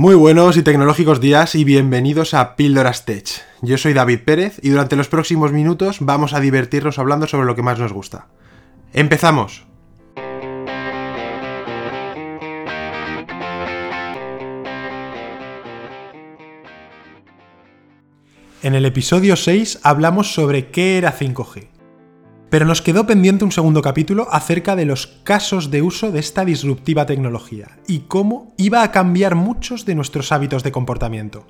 Muy buenos y tecnológicos días y bienvenidos a Píldoras Tech. Yo soy David Pérez y durante los próximos minutos vamos a divertirnos hablando sobre lo que más nos gusta. ¡Empezamos! En el episodio 6 hablamos sobre qué era 5G. Pero nos quedó pendiente un segundo capítulo acerca de los casos de uso de esta disruptiva tecnología y cómo iba a cambiar muchos de nuestros hábitos de comportamiento.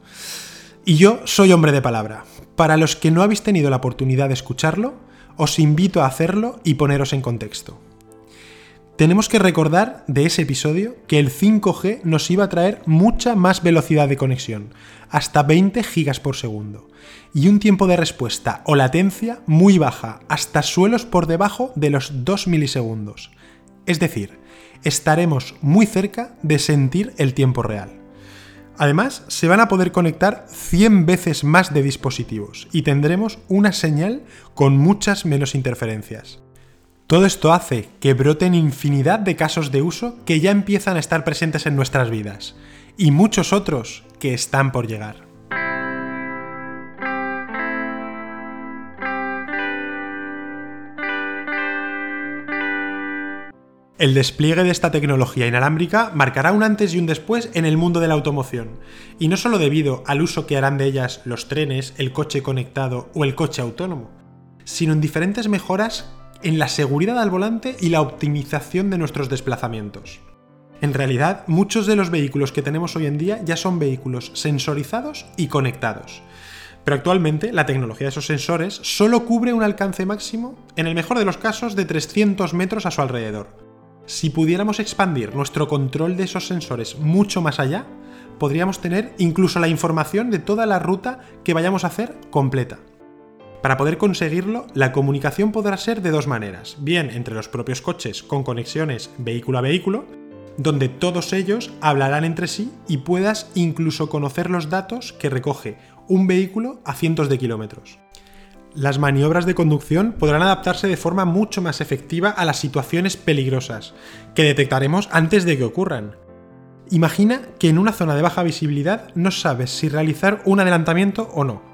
Y yo soy hombre de palabra. Para los que no habéis tenido la oportunidad de escucharlo, os invito a hacerlo y poneros en contexto. Tenemos que recordar de ese episodio que el 5G nos iba a traer mucha más velocidad de conexión, hasta 20 gigas por segundo, y un tiempo de respuesta o latencia muy baja, hasta suelos por debajo de los 2 milisegundos. Es decir, estaremos muy cerca de sentir el tiempo real. Además, se van a poder conectar 100 veces más de dispositivos y tendremos una señal con muchas menos interferencias. Todo esto hace que broten infinidad de casos de uso que ya empiezan a estar presentes en nuestras vidas, y muchos otros que están por llegar. El despliegue de esta tecnología inalámbrica marcará un antes y un después en el mundo de la automoción, y no solo debido al uso que harán de ellas los trenes, el coche conectado o el coche autónomo, sino en diferentes mejoras en la seguridad al volante y la optimización de nuestros desplazamientos. En realidad, muchos de los vehículos que tenemos hoy en día ya son vehículos sensorizados y conectados. Pero actualmente la tecnología de esos sensores solo cubre un alcance máximo, en el mejor de los casos, de 300 metros a su alrededor. Si pudiéramos expandir nuestro control de esos sensores mucho más allá, podríamos tener incluso la información de toda la ruta que vayamos a hacer completa. Para poder conseguirlo, la comunicación podrá ser de dos maneras, bien entre los propios coches con conexiones vehículo a vehículo, donde todos ellos hablarán entre sí y puedas incluso conocer los datos que recoge un vehículo a cientos de kilómetros. Las maniobras de conducción podrán adaptarse de forma mucho más efectiva a las situaciones peligrosas, que detectaremos antes de que ocurran. Imagina que en una zona de baja visibilidad no sabes si realizar un adelantamiento o no,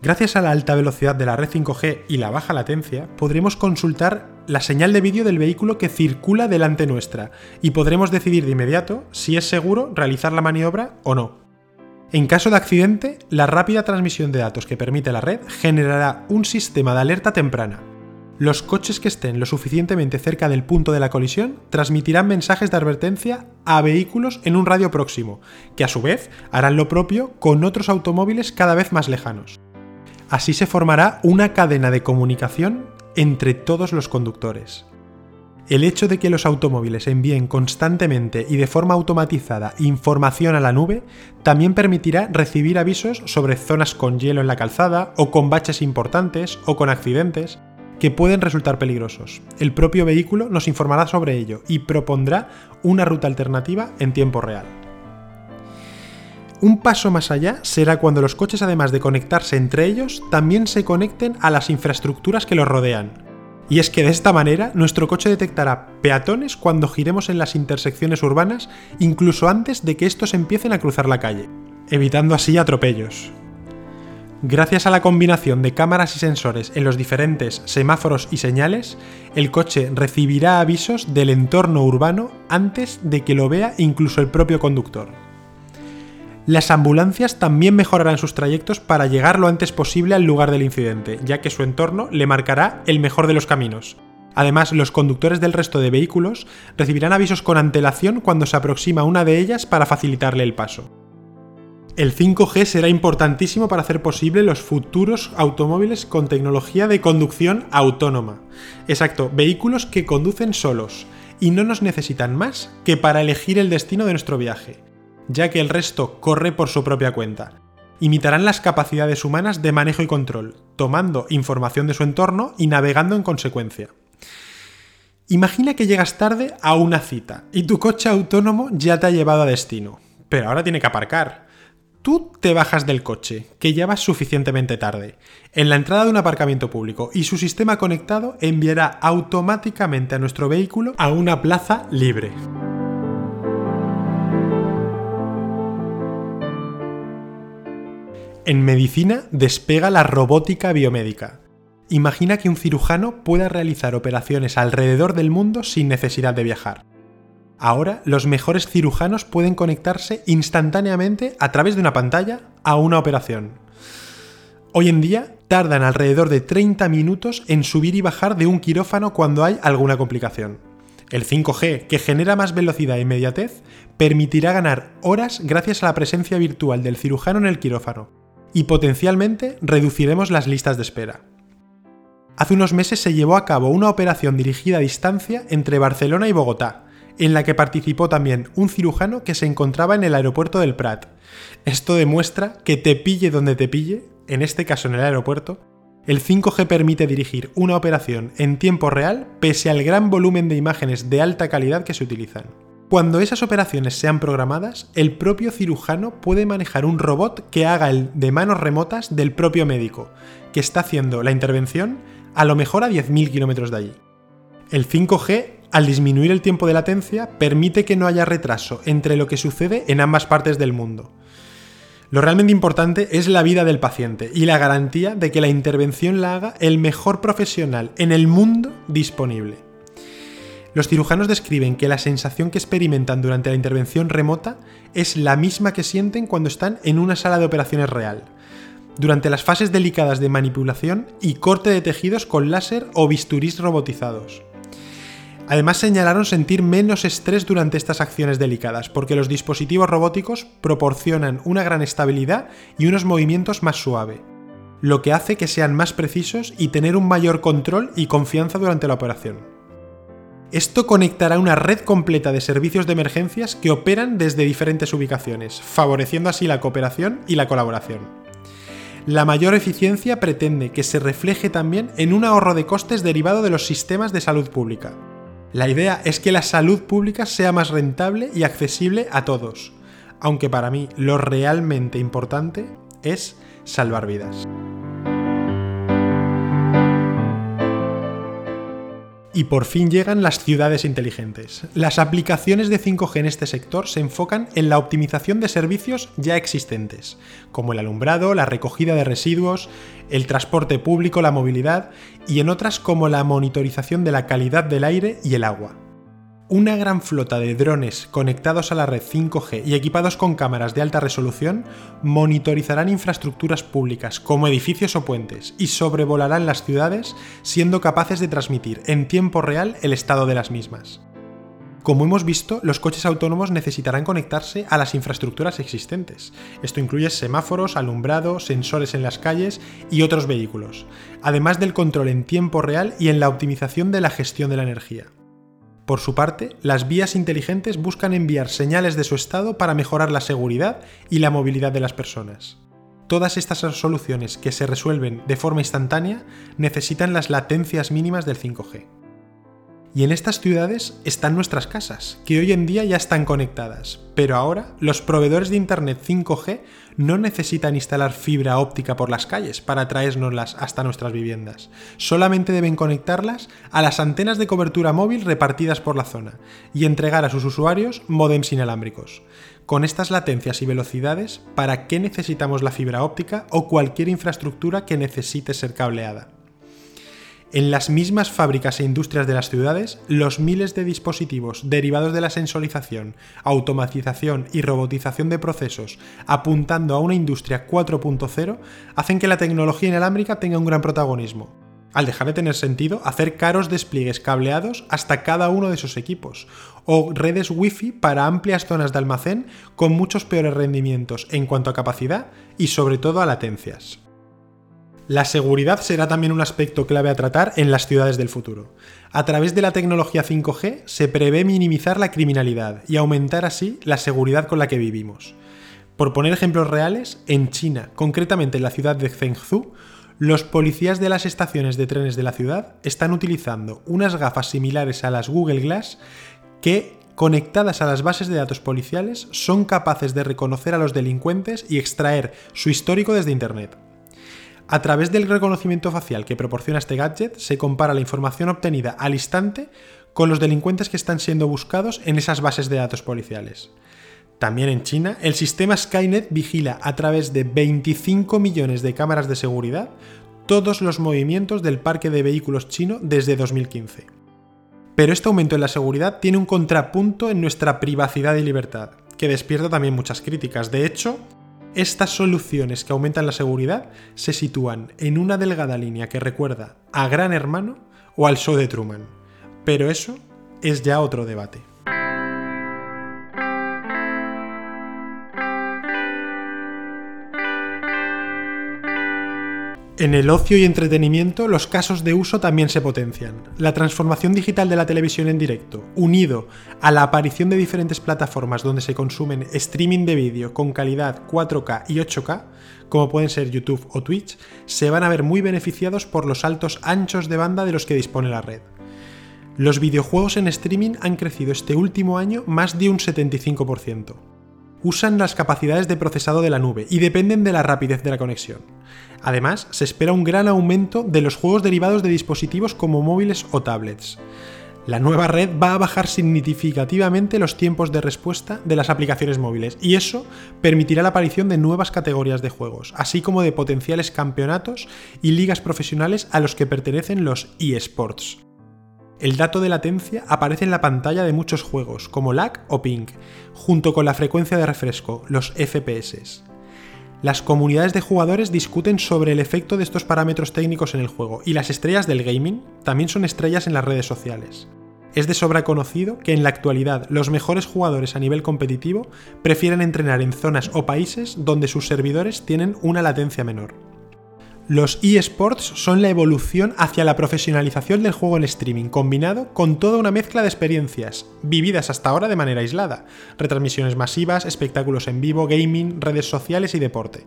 Gracias a la alta velocidad de la red 5G y la baja latencia, podremos consultar la señal de vídeo del vehículo que circula delante nuestra y podremos decidir de inmediato si es seguro realizar la maniobra o no. En caso de accidente, la rápida transmisión de datos que permite la red generará un sistema de alerta temprana. Los coches que estén lo suficientemente cerca del punto de la colisión transmitirán mensajes de advertencia a vehículos en un radio próximo, que a su vez harán lo propio con otros automóviles cada vez más lejanos. Así se formará una cadena de comunicación entre todos los conductores. El hecho de que los automóviles envíen constantemente y de forma automatizada información a la nube también permitirá recibir avisos sobre zonas con hielo en la calzada o con baches importantes o con accidentes que pueden resultar peligrosos. El propio vehículo nos informará sobre ello y propondrá una ruta alternativa en tiempo real. Un paso más allá será cuando los coches, además de conectarse entre ellos, también se conecten a las infraestructuras que los rodean. Y es que de esta manera nuestro coche detectará peatones cuando giremos en las intersecciones urbanas, incluso antes de que estos empiecen a cruzar la calle, evitando así atropellos. Gracias a la combinación de cámaras y sensores en los diferentes semáforos y señales, el coche recibirá avisos del entorno urbano antes de que lo vea incluso el propio conductor. Las ambulancias también mejorarán sus trayectos para llegar lo antes posible al lugar del incidente, ya que su entorno le marcará el mejor de los caminos. Además, los conductores del resto de vehículos recibirán avisos con antelación cuando se aproxima una de ellas para facilitarle el paso. El 5G será importantísimo para hacer posible los futuros automóviles con tecnología de conducción autónoma. Exacto, vehículos que conducen solos y no nos necesitan más que para elegir el destino de nuestro viaje ya que el resto corre por su propia cuenta. Imitarán las capacidades humanas de manejo y control, tomando información de su entorno y navegando en consecuencia. Imagina que llegas tarde a una cita y tu coche autónomo ya te ha llevado a destino, pero ahora tiene que aparcar. Tú te bajas del coche, que ya vas suficientemente tarde, en la entrada de un aparcamiento público y su sistema conectado enviará automáticamente a nuestro vehículo a una plaza libre. En medicina despega la robótica biomédica. Imagina que un cirujano pueda realizar operaciones alrededor del mundo sin necesidad de viajar. Ahora los mejores cirujanos pueden conectarse instantáneamente a través de una pantalla a una operación. Hoy en día tardan alrededor de 30 minutos en subir y bajar de un quirófano cuando hay alguna complicación. El 5G, que genera más velocidad e inmediatez, permitirá ganar horas gracias a la presencia virtual del cirujano en el quirófano, y potencialmente reduciremos las listas de espera. Hace unos meses se llevó a cabo una operación dirigida a distancia entre Barcelona y Bogotá, en la que participó también un cirujano que se encontraba en el aeropuerto del Prat. Esto demuestra que te pille donde te pille, en este caso en el aeropuerto, el 5G permite dirigir una operación en tiempo real pese al gran volumen de imágenes de alta calidad que se utilizan. Cuando esas operaciones sean programadas, el propio cirujano puede manejar un robot que haga el de manos remotas del propio médico, que está haciendo la intervención a lo mejor a 10.000 kilómetros de allí. El 5G, al disminuir el tiempo de latencia, permite que no haya retraso entre lo que sucede en ambas partes del mundo. Lo realmente importante es la vida del paciente y la garantía de que la intervención la haga el mejor profesional en el mundo disponible. Los cirujanos describen que la sensación que experimentan durante la intervención remota es la misma que sienten cuando están en una sala de operaciones real, durante las fases delicadas de manipulación y corte de tejidos con láser o bisturís robotizados. Además señalaron sentir menos estrés durante estas acciones delicadas, porque los dispositivos robóticos proporcionan una gran estabilidad y unos movimientos más suave, lo que hace que sean más precisos y tener un mayor control y confianza durante la operación. Esto conectará una red completa de servicios de emergencias que operan desde diferentes ubicaciones, favoreciendo así la cooperación y la colaboración. La mayor eficiencia pretende que se refleje también en un ahorro de costes derivado de los sistemas de salud pública, la idea es que la salud pública sea más rentable y accesible a todos, aunque para mí lo realmente importante es salvar vidas. Y por fin llegan las ciudades inteligentes. Las aplicaciones de 5G en este sector se enfocan en la optimización de servicios ya existentes, como el alumbrado, la recogida de residuos, el transporte público, la movilidad, y en otras como la monitorización de la calidad del aire y el agua. Una gran flota de drones conectados a la red 5G y equipados con cámaras de alta resolución monitorizarán infraestructuras públicas como edificios o puentes y sobrevolarán las ciudades siendo capaces de transmitir en tiempo real el estado de las mismas. Como hemos visto, los coches autónomos necesitarán conectarse a las infraestructuras existentes. Esto incluye semáforos, alumbrado, sensores en las calles y otros vehículos, además del control en tiempo real y en la optimización de la gestión de la energía. Por su parte, las vías inteligentes buscan enviar señales de su estado para mejorar la seguridad y la movilidad de las personas. Todas estas soluciones que se resuelven de forma instantánea necesitan las latencias mínimas del 5G. Y en estas ciudades están nuestras casas, que hoy en día ya están conectadas, pero ahora los proveedores de Internet 5G no necesitan instalar fibra óptica por las calles para traérnoslas hasta nuestras viviendas, solamente deben conectarlas a las antenas de cobertura móvil repartidas por la zona y entregar a sus usuarios modems inalámbricos. Con estas latencias y velocidades, ¿para qué necesitamos la fibra óptica o cualquier infraestructura que necesite ser cableada? En las mismas fábricas e industrias de las ciudades, los miles de dispositivos derivados de la sensorización, automatización y robotización de procesos apuntando a una industria 4.0 hacen que la tecnología inalámbrica tenga un gran protagonismo, al dejar de tener sentido hacer caros despliegues cableados hasta cada uno de esos equipos, o redes Wi-Fi para amplias zonas de almacén con muchos peores rendimientos en cuanto a capacidad y sobre todo a latencias. La seguridad será también un aspecto clave a tratar en las ciudades del futuro. A través de la tecnología 5G se prevé minimizar la criminalidad y aumentar así la seguridad con la que vivimos. Por poner ejemplos reales, en China, concretamente en la ciudad de Zhengzhou, los policías de las estaciones de trenes de la ciudad están utilizando unas gafas similares a las Google Glass que, conectadas a las bases de datos policiales, son capaces de reconocer a los delincuentes y extraer su histórico desde Internet. A través del reconocimiento facial que proporciona este gadget, se compara la información obtenida al instante con los delincuentes que están siendo buscados en esas bases de datos policiales. También en China, el sistema Skynet vigila a través de 25 millones de cámaras de seguridad todos los movimientos del parque de vehículos chino desde 2015. Pero este aumento en la seguridad tiene un contrapunto en nuestra privacidad y libertad, que despierta también muchas críticas. De hecho, estas soluciones que aumentan la seguridad se sitúan en una delgada línea que recuerda a Gran Hermano o al show de Truman. Pero eso es ya otro debate. En el ocio y entretenimiento, los casos de uso también se potencian. La transformación digital de la televisión en directo, unido a la aparición de diferentes plataformas donde se consumen streaming de vídeo con calidad 4K y 8K, como pueden ser YouTube o Twitch, se van a ver muy beneficiados por los altos anchos de banda de los que dispone la red. Los videojuegos en streaming han crecido este último año más de un 75% usan las capacidades de procesado de la nube y dependen de la rapidez de la conexión. Además, se espera un gran aumento de los juegos derivados de dispositivos como móviles o tablets. La nueva red va a bajar significativamente los tiempos de respuesta de las aplicaciones móviles y eso permitirá la aparición de nuevas categorías de juegos, así como de potenciales campeonatos y ligas profesionales a los que pertenecen los eSports. El dato de latencia aparece en la pantalla de muchos juegos, como lag o ping, junto con la frecuencia de refresco, los FPS. Las comunidades de jugadores discuten sobre el efecto de estos parámetros técnicos en el juego, y las estrellas del gaming también son estrellas en las redes sociales. Es de sobra conocido que en la actualidad los mejores jugadores a nivel competitivo prefieren entrenar en zonas o países donde sus servidores tienen una latencia menor. Los eSports son la evolución hacia la profesionalización del juego en streaming, combinado con toda una mezcla de experiencias, vividas hasta ahora de manera aislada, retransmisiones masivas, espectáculos en vivo, gaming, redes sociales y deporte.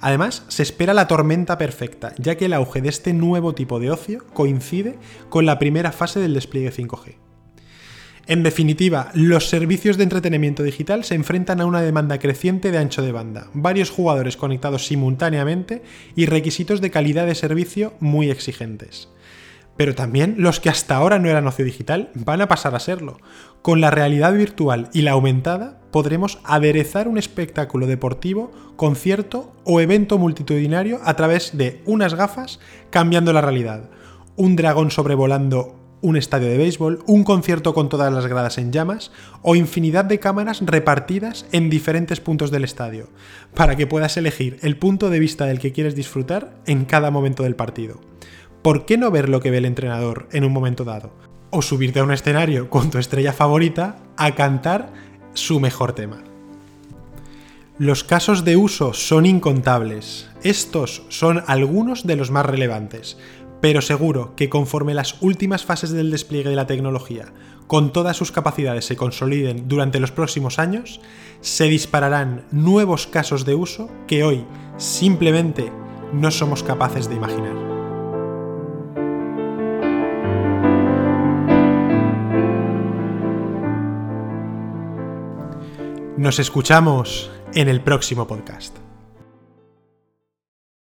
Además, se espera la tormenta perfecta, ya que el auge de este nuevo tipo de ocio coincide con la primera fase del despliegue 5G. En definitiva, los servicios de entretenimiento digital se enfrentan a una demanda creciente de ancho de banda, varios jugadores conectados simultáneamente y requisitos de calidad de servicio muy exigentes. Pero también los que hasta ahora no eran ocio digital van a pasar a serlo. Con la realidad virtual y la aumentada podremos aderezar un espectáculo deportivo, concierto o evento multitudinario a través de unas gafas cambiando la realidad. Un dragón sobrevolando un estadio de béisbol, un concierto con todas las gradas en llamas o infinidad de cámaras repartidas en diferentes puntos del estadio, para que puedas elegir el punto de vista del que quieres disfrutar en cada momento del partido. ¿Por qué no ver lo que ve el entrenador en un momento dado? O subirte a un escenario con tu estrella favorita a cantar su mejor tema. Los casos de uso son incontables. Estos son algunos de los más relevantes, pero seguro que conforme las últimas fases del despliegue de la tecnología con todas sus capacidades se consoliden durante los próximos años, se dispararán nuevos casos de uso que hoy simplemente no somos capaces de imaginar. Nos escuchamos en el próximo podcast.